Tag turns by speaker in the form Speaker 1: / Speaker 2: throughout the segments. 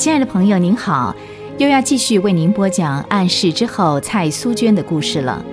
Speaker 1: 亲爱的朋友，您好，又要继续为您播讲暗示之后蔡苏娟的故事了。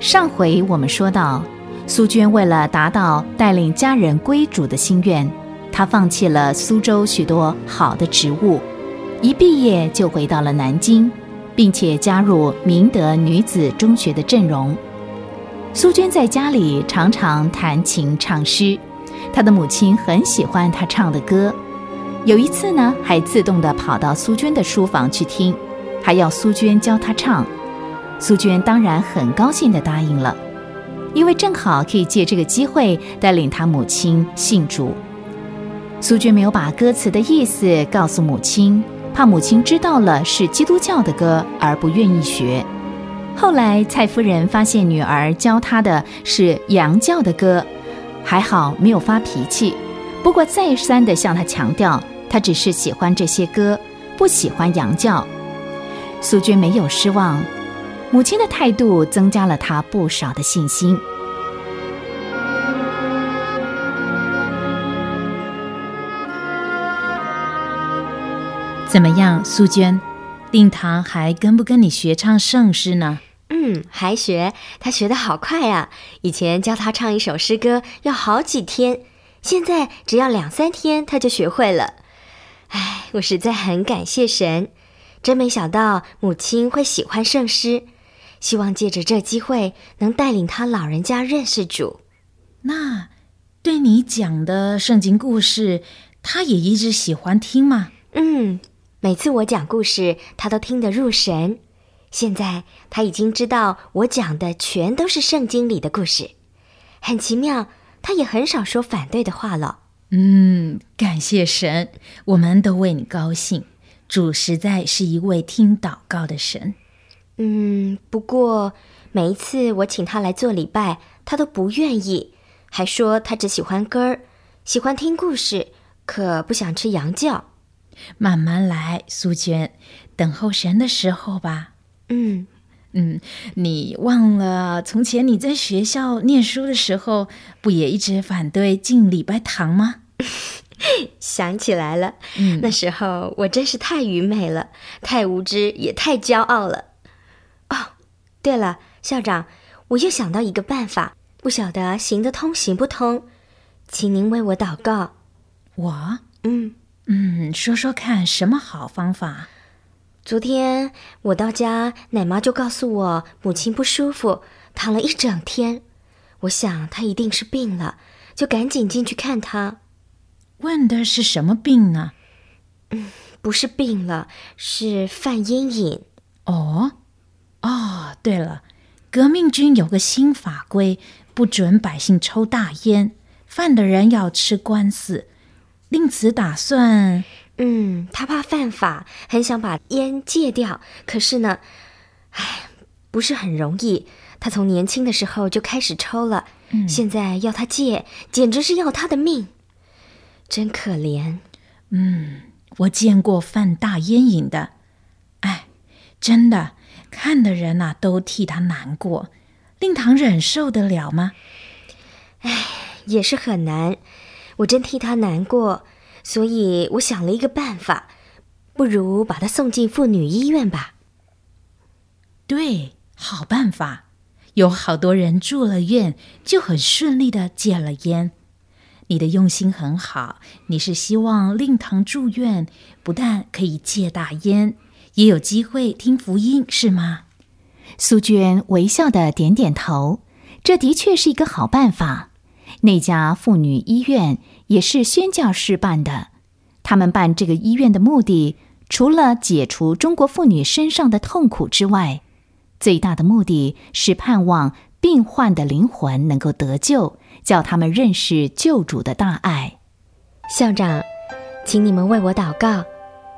Speaker 1: 上回我们说到，苏娟为了达到带领家人归主的心愿，她放弃了苏州许多好的职务，一毕业就回到了南京，并且加入明德女子中学的阵容。苏娟在家里常常弹琴唱诗，她的母亲很喜欢她唱的歌。有一次呢，还自动地跑到苏娟的书房去听，还要苏娟教她唱。苏娟当然很高兴地答应了，因为正好可以借这个机会带领她母亲信主。苏娟没有把歌词的意思告诉母亲，怕母亲知道了是基督教的歌而不愿意学。后来蔡夫人发现女儿教她的是洋教的歌，还好没有发脾气，不过再三地向她强调，她只是喜欢这些歌，不喜欢洋教。苏娟没有失望。母亲的态度增加了他不少的信心。怎么样，苏娟？令堂还跟不跟你学唱圣诗呢？
Speaker 2: 嗯，还学。他学的好快啊！以前教他唱一首诗歌要好几天，现在只要两三天他就学会了。唉，我实在很感谢神，真没想到母亲会喜欢圣诗。希望借着这机会，能带领他老人家认识主。
Speaker 3: 那对你讲的圣经故事，他也一直喜欢听吗？
Speaker 2: 嗯，每次我讲故事，他都听得入神。现在他已经知道我讲的全都是圣经里的故事，很奇妙。他也很少说反对的话了。
Speaker 3: 嗯，感谢神，我们都为你高兴。主实在是一位听祷告的神。
Speaker 2: 嗯，不过每一次我请他来做礼拜，他都不愿意，还说他只喜欢歌儿，喜欢听故事，可不想吃羊教。
Speaker 3: 慢慢来，苏娟，等候神的时候吧。
Speaker 2: 嗯
Speaker 3: 嗯，你忘了从前你在学校念书的时候，不也一直反对进礼拜堂吗？
Speaker 2: 想起来了，
Speaker 3: 嗯，
Speaker 2: 那时候我真是太愚昧了，太无知，也太骄傲了。哦对了，校长，我又想到一个办法，不晓得行得通行不通，请您为我祷告。
Speaker 3: 我，
Speaker 2: 嗯
Speaker 3: 嗯，说说看，什么好方法？
Speaker 2: 昨天我到家，奶妈就告诉我母亲不舒服，躺了一整天。我想她一定是病了，就赶紧进去看她。
Speaker 3: 问的是什么病呢？
Speaker 2: 嗯，不是病了，是犯烟瘾。
Speaker 3: 哦。哦，对了，革命军有个新法规，不准百姓抽大烟，犯的人要吃官司。令此打算，
Speaker 2: 嗯，他怕犯法，很想把烟戒掉，可是呢，唉，不是很容易。他从年轻的时候就开始抽了，现在要他戒，简直是要他的命，真可怜。
Speaker 3: 嗯，我见过犯大烟瘾的，哎，真的。看的人呐，都替他难过，令堂忍受得了吗？
Speaker 2: 哎，也是很难。我真替他难过，所以我想了一个办法，不如把他送进妇女医院吧。
Speaker 3: 对，好办法。有好多人住了院，就很顺利的戒了烟。你的用心很好，你是希望令堂住院，不但可以戒大烟。也有机会听福音，是吗？
Speaker 1: 苏娟微笑的点点头，这的确是一个好办法。那家妇女医院也是宣教士办的，他们办这个医院的目的，除了解除中国妇女身上的痛苦之外，最大的目的是盼望病患的灵魂能够得救，叫他们认识救主的大爱。
Speaker 2: 校长，请你们为我祷告。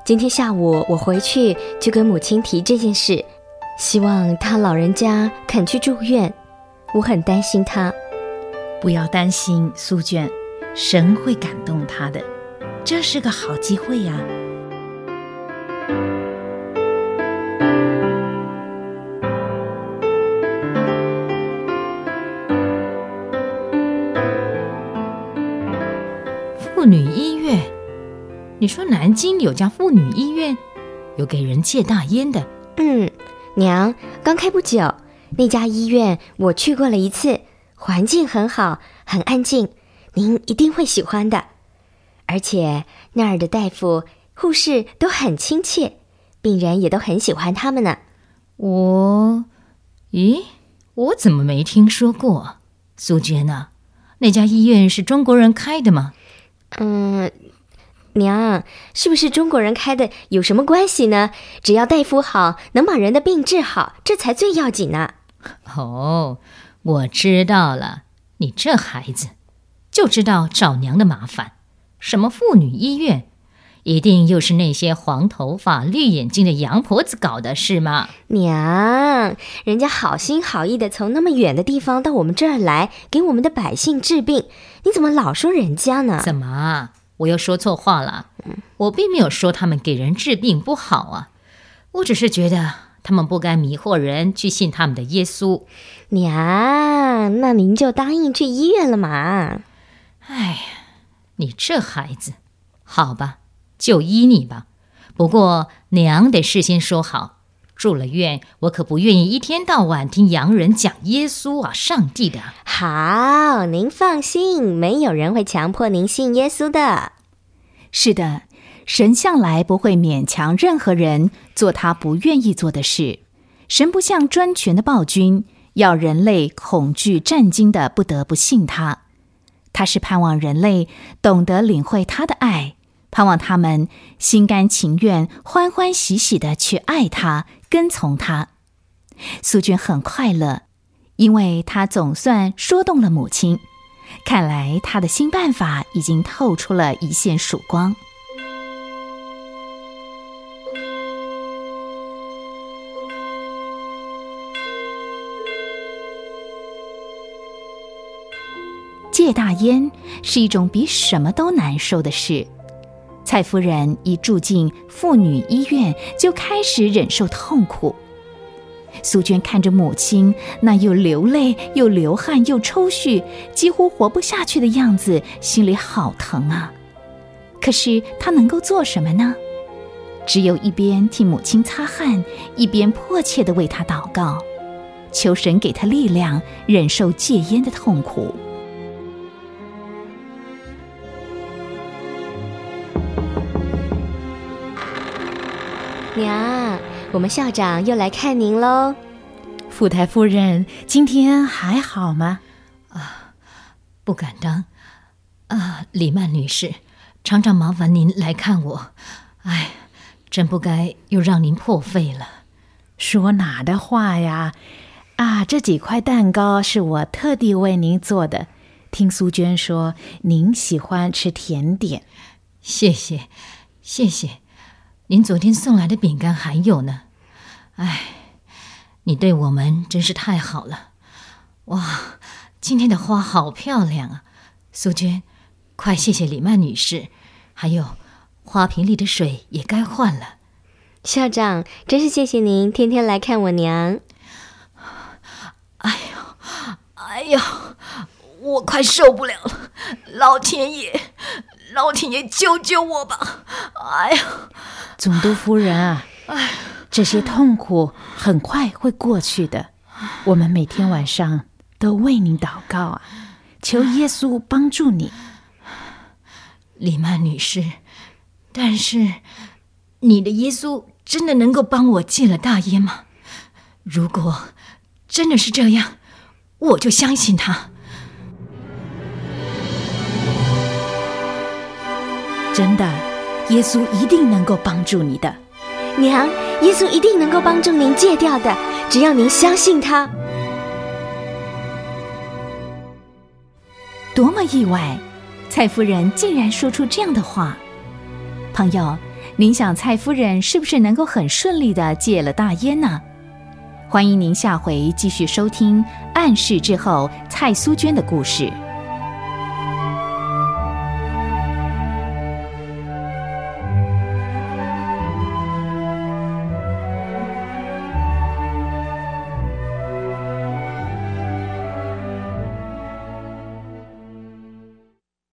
Speaker 2: 今天下午我回去就跟母亲提这件事，希望她老人家肯去住院。我很担心她。
Speaker 3: 不要担心，苏娟，神会感动她的，这是个好机会呀。
Speaker 4: 妇女医院。你说南京有家妇女医院，有给人戒大烟的。
Speaker 2: 嗯，娘，刚开不久，那家医院我去过了一次，环境很好，很安静，您一定会喜欢的。而且那儿的大夫、护士都很亲切，病人也都很喜欢他们呢。
Speaker 4: 我，咦，我怎么没听说过？苏娟呢？那家医院是中国人开的吗？
Speaker 2: 嗯。娘，是不是中国人开的有什么关系呢？只要大夫好，能把人的病治好，这才最要紧呢。
Speaker 4: 哦，我知道了，你这孩子就知道找娘的麻烦。什么妇女医院，一定又是那些黄头发、绿眼睛的洋婆子搞的，是吗？
Speaker 2: 娘，人家好心好意的从那么远的地方到我们这儿来，给我们的百姓治病，你怎么老说人家呢？
Speaker 4: 怎么？我又说错话了，我并没有说他们给人治病不好啊，我只是觉得他们不该迷惑人去信他们的耶稣。
Speaker 2: 娘，那您就答应去医院了嘛？
Speaker 4: 哎呀，你这孩子，好吧，就依你吧。不过娘得事先说好，住了院，我可不愿意一天到晚听洋人讲耶稣啊、上帝的。
Speaker 2: 好，您放心，没有人会强迫您信耶稣的。
Speaker 1: 是的，神向来不会勉强任何人做他不愿意做的事。神不像专权的暴君，要人类恐惧战惊的不得不信他。他是盼望人类懂得领会他的爱，盼望他们心甘情愿、欢欢喜喜的去爱他、跟从他。苏娟很快乐。因为他总算说动了母亲，看来他的新办法已经透出了一线曙光。戒大烟是一种比什么都难受的事。蔡夫人一住进妇女医院，就开始忍受痛苦。苏娟看着母亲那又流泪又流汗又抽搐、几乎活不下去的样子，心里好疼啊！可是她能够做什么呢？只有一边替母亲擦汗，一边迫切地为她祷告，求神给她力量，忍受戒烟的痛苦。
Speaker 2: 娘。我们校长又来看您喽，
Speaker 3: 富太夫人今天还好吗？
Speaker 4: 啊，不敢当。啊，李曼女士，常常麻烦您来看我。哎，真不该又让您破费了。
Speaker 3: 说哪的话呀？啊，这几块蛋糕是我特地为您做的。听苏娟说您喜欢吃甜点，
Speaker 4: 谢谢，谢谢。您昨天送来的饼干还有呢，哎，你对我们真是太好了，哇，今天的花好漂亮啊，苏娟，快谢谢李曼女士，还有花瓶里的水也该换了。
Speaker 2: 校长，真是谢谢您天天来看我娘。
Speaker 4: 哎呦，哎呦，我快受不了了，老天爷，老天爷救救我吧！哎呀！
Speaker 3: 总督夫人啊，这些痛苦很快会过去的。我们每天晚上都为您祷告啊，求耶稣帮助你。
Speaker 4: 李曼女士，但是你的耶稣真的能够帮我戒了大烟吗？如果真的是这样，我就相信他。
Speaker 3: 真的。耶稣一定能够帮助你的，
Speaker 2: 娘。耶稣一定能够帮助您戒掉的，只要您相信他。
Speaker 1: 多么意外！蔡夫人竟然说出这样的话。朋友，您想蔡夫人是不是能够很顺利的戒了大烟呢？欢迎您下回继续收听《暗示之后》蔡苏娟的故事。